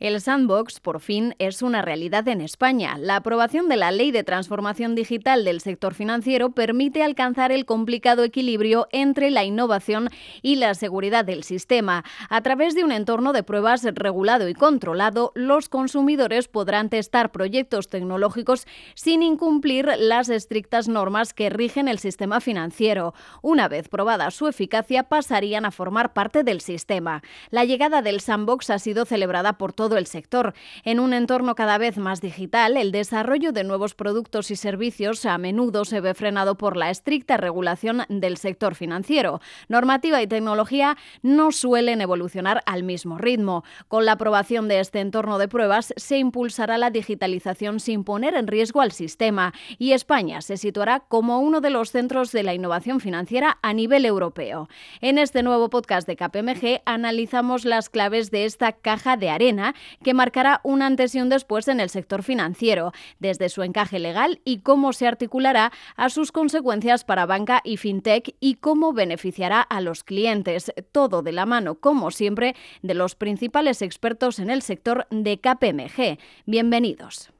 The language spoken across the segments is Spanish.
El sandbox, por fin, es una realidad en España. La aprobación de la Ley de Transformación Digital del sector financiero permite alcanzar el complicado equilibrio entre la innovación y la seguridad del sistema. A través de un entorno de pruebas regulado y controlado, los consumidores podrán testar proyectos tecnológicos sin incumplir las estrictas normas que rigen el sistema financiero. Una vez probada su eficacia, pasarían a formar parte del sistema. La llegada del sandbox ha sido celebrada por todos el sector. En un entorno cada vez más digital, el desarrollo de nuevos productos y servicios a menudo se ve frenado por la estricta regulación del sector financiero. Normativa y tecnología no suelen evolucionar al mismo ritmo. Con la aprobación de este entorno de pruebas se impulsará la digitalización sin poner en riesgo al sistema y España se situará como uno de los centros de la innovación financiera a nivel europeo. En este nuevo podcast de KPMG analizamos las claves de esta caja de arena que marcará un antes y un después en el sector financiero, desde su encaje legal y cómo se articulará a sus consecuencias para banca y fintech y cómo beneficiará a los clientes. Todo de la mano, como siempre, de los principales expertos en el sector de KPMG. Bienvenidos.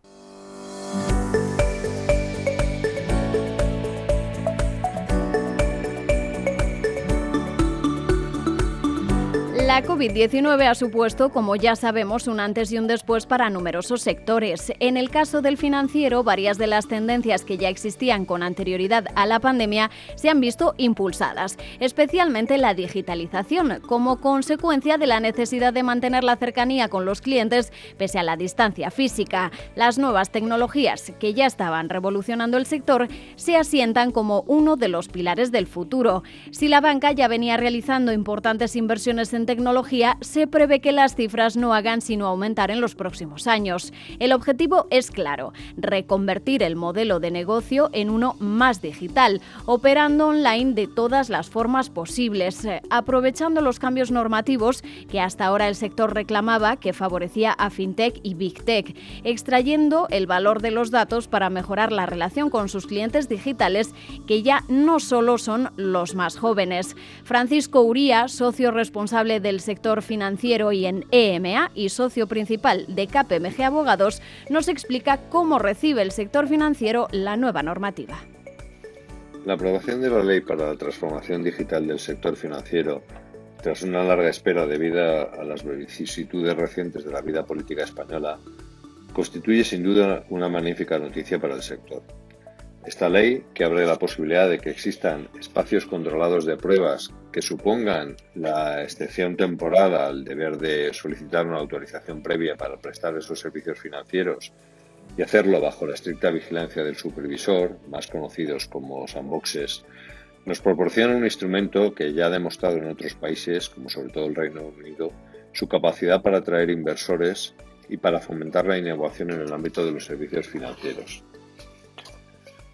La COVID-19 ha supuesto, como ya sabemos, un antes y un después para numerosos sectores. En el caso del financiero, varias de las tendencias que ya existían con anterioridad a la pandemia se han visto impulsadas, especialmente la digitalización, como consecuencia de la necesidad de mantener la cercanía con los clientes pese a la distancia física. Las nuevas tecnologías, que ya estaban revolucionando el sector, se asientan como uno de los pilares del futuro. Si la banca ya venía realizando importantes inversiones en tecnología, tecnología, se prevé que las cifras no hagan sino aumentar en los próximos años. El objetivo es claro, reconvertir el modelo de negocio en uno más digital, operando online de todas las formas posibles, eh, aprovechando los cambios normativos que hasta ahora el sector reclamaba que favorecía a FinTech y Big Tech, extrayendo el valor de los datos para mejorar la relación con sus clientes digitales, que ya no solo son los más jóvenes. Francisco Uría, socio responsable de sector financiero y en EMA y socio principal de KPMG Abogados, nos explica cómo recibe el sector financiero la nueva normativa. La aprobación de la ley para la transformación digital del sector financiero, tras una larga espera debido a las vicisitudes recientes de la vida política española, constituye sin duda una magnífica noticia para el sector. Esta ley, que abre la posibilidad de que existan espacios controlados de pruebas que supongan la excepción temporal al deber de solicitar una autorización previa para prestar esos servicios financieros y hacerlo bajo la estricta vigilancia del supervisor, más conocidos como sandboxes, nos proporciona un instrumento que ya ha demostrado en otros países, como sobre todo el Reino Unido, su capacidad para atraer inversores y para fomentar la innovación en el ámbito de los servicios financieros.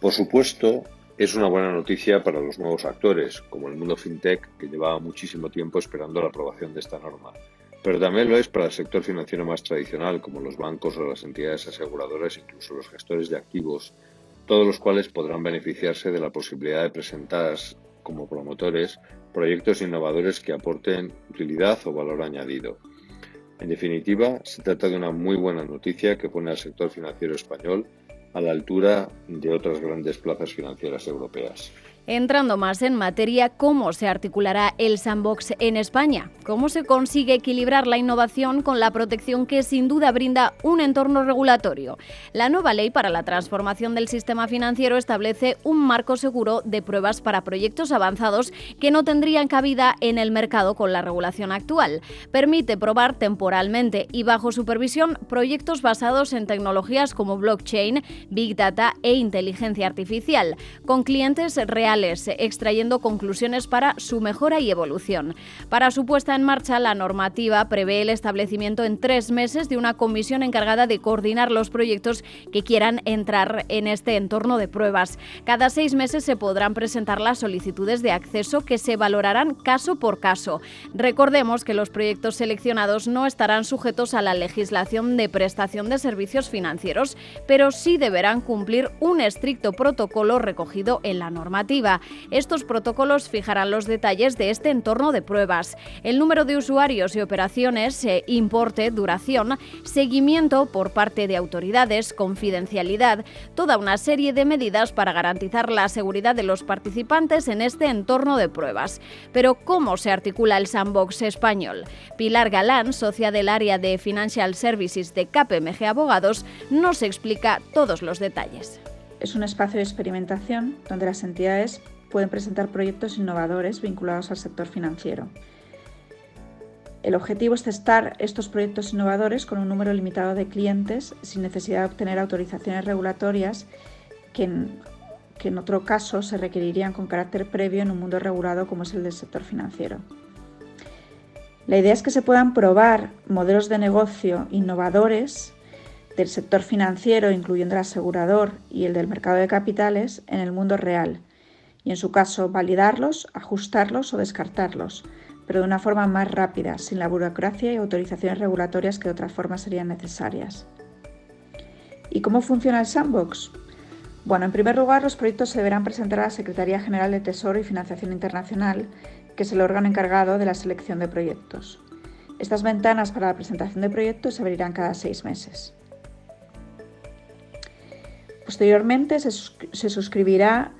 Por supuesto, es una buena noticia para los nuevos actores, como el mundo fintech, que llevaba muchísimo tiempo esperando la aprobación de esta norma. Pero también lo es para el sector financiero más tradicional, como los bancos o las entidades aseguradoras, incluso los gestores de activos, todos los cuales podrán beneficiarse de la posibilidad de presentar como promotores proyectos innovadores que aporten utilidad o valor añadido. En definitiva, se trata de una muy buena noticia que pone al sector financiero español a la altura de otras grandes plazas financieras europeas. Entrando más en materia, ¿cómo se articulará el sandbox en España? ¿Cómo se consigue equilibrar la innovación con la protección que sin duda brinda un entorno regulatorio? La nueva ley para la transformación del sistema financiero establece un marco seguro de pruebas para proyectos avanzados que no tendrían cabida en el mercado con la regulación actual. Permite probar temporalmente y bajo supervisión proyectos basados en tecnologías como blockchain, big data e inteligencia artificial, con clientes reales extrayendo conclusiones para su mejora y evolución. Para su puesta en marcha, la normativa prevé el establecimiento en tres meses de una comisión encargada de coordinar los proyectos que quieran entrar en este entorno de pruebas. Cada seis meses se podrán presentar las solicitudes de acceso que se valorarán caso por caso. Recordemos que los proyectos seleccionados no estarán sujetos a la legislación de prestación de servicios financieros, pero sí deberán cumplir un estricto protocolo recogido en la normativa. Estos protocolos fijarán los detalles de este entorno de pruebas, el número de usuarios y operaciones, eh, importe, duración, seguimiento por parte de autoridades, confidencialidad, toda una serie de medidas para garantizar la seguridad de los participantes en este entorno de pruebas. Pero ¿cómo se articula el sandbox español? Pilar Galán, socia del área de Financial Services de KPMG Abogados, nos explica todos los detalles. Es un espacio de experimentación donde las entidades pueden presentar proyectos innovadores vinculados al sector financiero. El objetivo es testar estos proyectos innovadores con un número limitado de clientes sin necesidad de obtener autorizaciones regulatorias que en, que en otro caso se requerirían con carácter previo en un mundo regulado como es el del sector financiero. La idea es que se puedan probar modelos de negocio innovadores del sector financiero, incluyendo el asegurador y el del mercado de capitales, en el mundo real y, en su caso, validarlos, ajustarlos o descartarlos, pero de una forma más rápida, sin la burocracia y autorizaciones regulatorias que de otra forma serían necesarias. ¿Y cómo funciona el sandbox? Bueno, en primer lugar, los proyectos se deberán presentar a la Secretaría General de Tesoro y Financiación Internacional, que es el órgano encargado de la selección de proyectos. Estas ventanas para la presentación de proyectos se abrirán cada seis meses. Posteriormente, se, suscribirá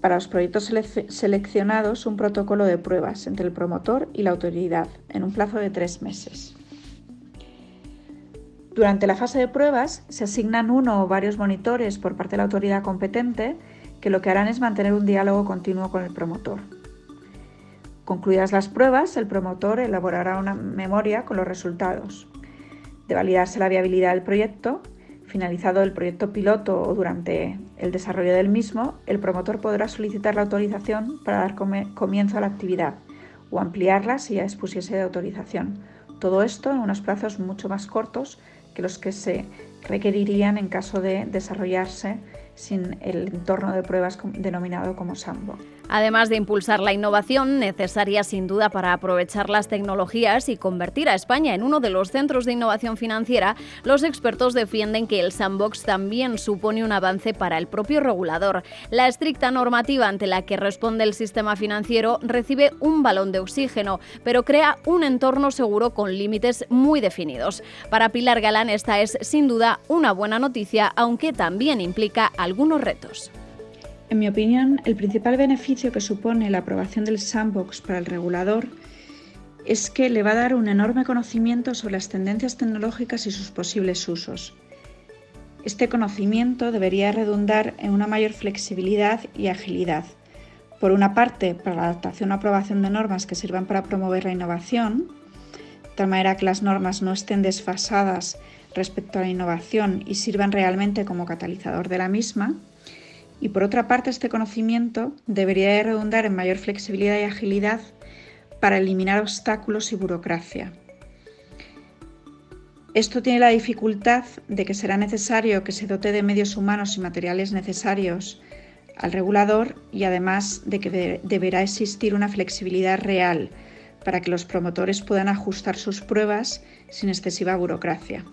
para los proyectos seleccionados un protocolo de pruebas entre el promotor y la autoridad en un plazo de tres meses. Durante la fase de pruebas se asignan uno o varios monitores por parte de la autoridad competente que lo que harán es mantener un diálogo continuo con el promotor. Concluidas las pruebas, el promotor elaborará una memoria con los resultados. De validarse la viabilidad del proyecto, finalizado el proyecto piloto o durante el desarrollo del mismo, el promotor podrá solicitar la autorización para dar comienzo a la actividad o ampliarla si ya expusiese de autorización. Todo esto en unos plazos mucho más cortos que los que se requerirían en caso de desarrollarse sin el entorno de pruebas denominado como SAMBO. Además de impulsar la innovación, necesaria sin duda para aprovechar las tecnologías y convertir a España en uno de los centros de innovación financiera, los expertos defienden que el sandbox también supone un avance para el propio regulador. La estricta normativa ante la que responde el sistema financiero recibe un balón de oxígeno, pero crea un entorno seguro con límites muy definidos. Para Pilar Galán esta es sin duda una buena noticia, aunque también implica algunos retos. En mi opinión, el principal beneficio que supone la aprobación del sandbox para el regulador es que le va a dar un enorme conocimiento sobre las tendencias tecnológicas y sus posibles usos. Este conocimiento debería redundar en una mayor flexibilidad y agilidad. Por una parte, para la adaptación o aprobación de normas que sirvan para promover la innovación, tal manera que las normas no estén desfasadas respecto a la innovación y sirvan realmente como catalizador de la misma. Y por otra parte, este conocimiento debería redundar en mayor flexibilidad y agilidad para eliminar obstáculos y burocracia. Esto tiene la dificultad de que será necesario que se dote de medios humanos y materiales necesarios al regulador y además de que deberá existir una flexibilidad real para que los promotores puedan ajustar sus pruebas sin excesiva burocracia.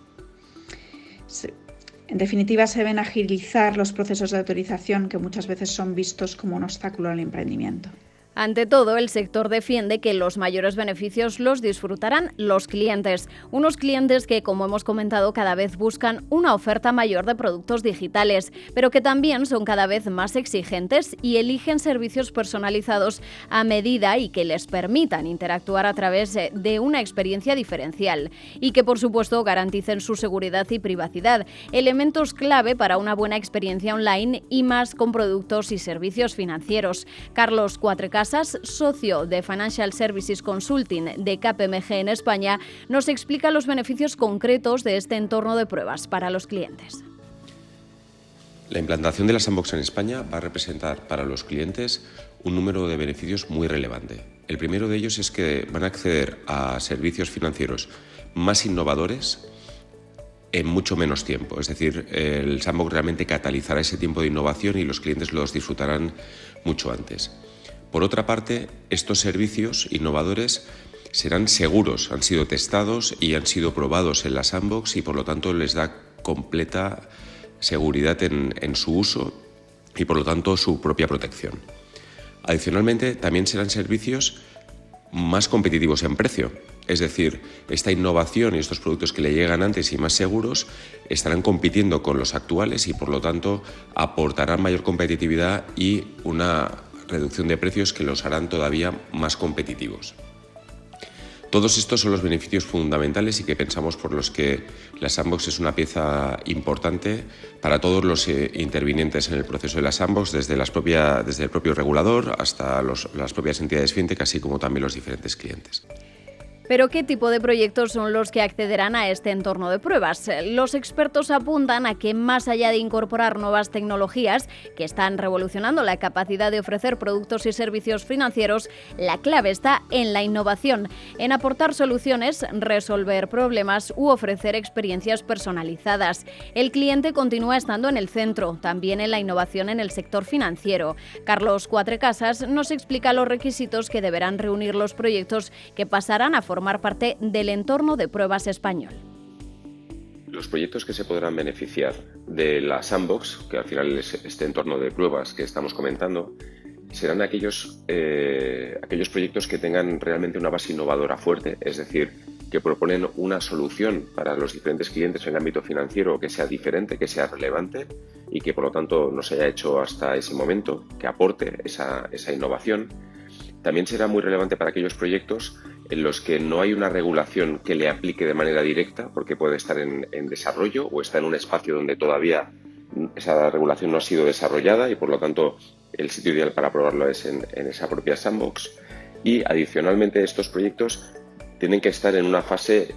En definitiva, se deben agilizar los procesos de autorización que muchas veces son vistos como un obstáculo al emprendimiento. Ante todo, el sector defiende que los mayores beneficios los disfrutarán los clientes, unos clientes que, como hemos comentado, cada vez buscan una oferta mayor de productos digitales, pero que también son cada vez más exigentes y eligen servicios personalizados a medida y que les permitan interactuar a través de una experiencia diferencial y que, por supuesto, garanticen su seguridad y privacidad, elementos clave para una buena experiencia online y más con productos y servicios financieros. Carlos Cuatreca Casas, socio de Financial Services Consulting de KPMG en España, nos explica los beneficios concretos de este entorno de pruebas para los clientes. La implantación de la Sandbox en España va a representar para los clientes un número de beneficios muy relevante. El primero de ellos es que van a acceder a servicios financieros más innovadores en mucho menos tiempo. Es decir, el Sandbox realmente catalizará ese tiempo de innovación y los clientes los disfrutarán mucho antes. Por otra parte, estos servicios innovadores serán seguros, han sido testados y han sido probados en la sandbox y por lo tanto les da completa seguridad en, su uso y por lo tanto su propia protección. Adicionalmente, también serán servicios más competitivos en precio. Es decir, esta innovación y estos productos que le llegan antes y más seguros estarán compitiendo con los actuales y por lo tanto aportarán mayor competitividad y una reducción de precios que los harán todavía más competitivos. Todos estos son los beneficios fundamentales y que pensamos por los que la Sandbox es una pieza importante para todos los eh, intervinientes en el proceso de la Sandbox, desde, las desde el propio regulador hasta las propias entidades fintech, así como también los diferentes clientes. Pero ¿qué tipo de proyectos son los que accederán a este entorno de pruebas? Los expertos apuntan a que más allá de incorporar nuevas tecnologías que están revolucionando la capacidad de ofrecer productos y servicios financieros, la clave está en la innovación, en aportar soluciones, resolver problemas u ofrecer experiencias personalizadas. El cliente continúa estando en el centro, también en la innovación en el sector financiero. Carlos Cuatrecasas nos explica los requisitos que deberán reunir los proyectos que pasarán a formar formar parte del entorno de pruebas español. Los proyectos que se podrán beneficiar de la sandbox, que al final es este entorno de pruebas que estamos comentando, serán aquellos, eh, aquellos proyectos que tengan realmente una base innovadora fuerte, es decir, que proponen una solución para los diferentes clientes en el ámbito financiero que sea diferente, que sea relevante y que por lo tanto no se haya hecho hasta ese momento, que aporte esa, esa innovación. También será muy relevante para aquellos proyectos en los que no hay una regulación que le aplique de manera directa, porque puede estar en, desarrollo o está en un espacio donde todavía esa regulación no ha sido desarrollada y por lo tanto el sitio ideal para probarlo es en, esa propia sandbox. Y adicionalmente estos proyectos tienen que estar en una fase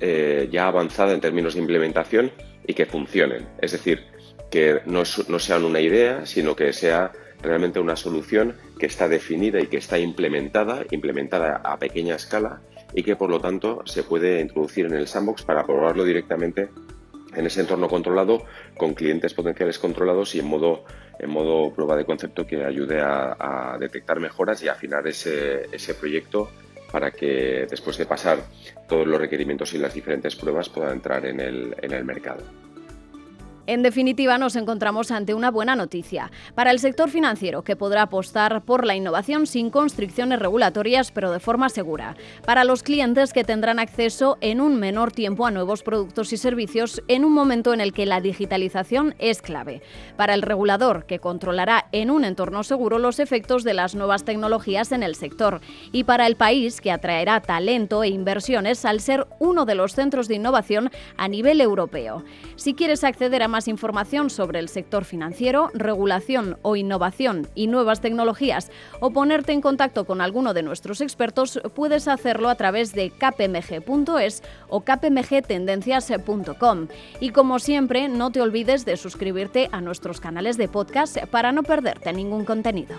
eh, ya avanzada en términos de implementación y que funcionen. Es decir, que no, no sean una idea, sino que sea realmente una solución que está definida y que está implementada, implementada a pequeña escala y que por lo tanto se puede introducir en el sandbox para probarlo directamente en ese entorno controlado con clientes potenciales controlados y en modo, en modo prueba de concepto que ayude a, detectar mejoras y afinar ese, ese proyecto para que después de pasar todos los requerimientos y las diferentes pruebas pueda entrar en el, en el mercado. En definitiva, nos encontramos ante una buena noticia para el sector financiero, que podrá apostar por la innovación sin constricciones regulatorias, pero de forma segura. Para los clientes que tendrán acceso en un menor tiempo a nuevos productos y servicios en un momento en el que la digitalización es clave. Para el regulador, que controlará en un entorno seguro los efectos de las nuevas tecnologías en el sector. Y para el país, que atraerá talento e inversiones al ser uno de los centros de innovación a nivel europeo. Si quieres acceder a más información sobre el sector financiero, regulación o innovación y nuevas tecnologías o ponerte en contacto con alguno de nuestros expertos, puedes hacerlo a través de kpmg.es o kpmgtendencias.com. Y como siempre, no te olvides de suscribirte a nuestros canales de podcast para no perderte ningún contenido.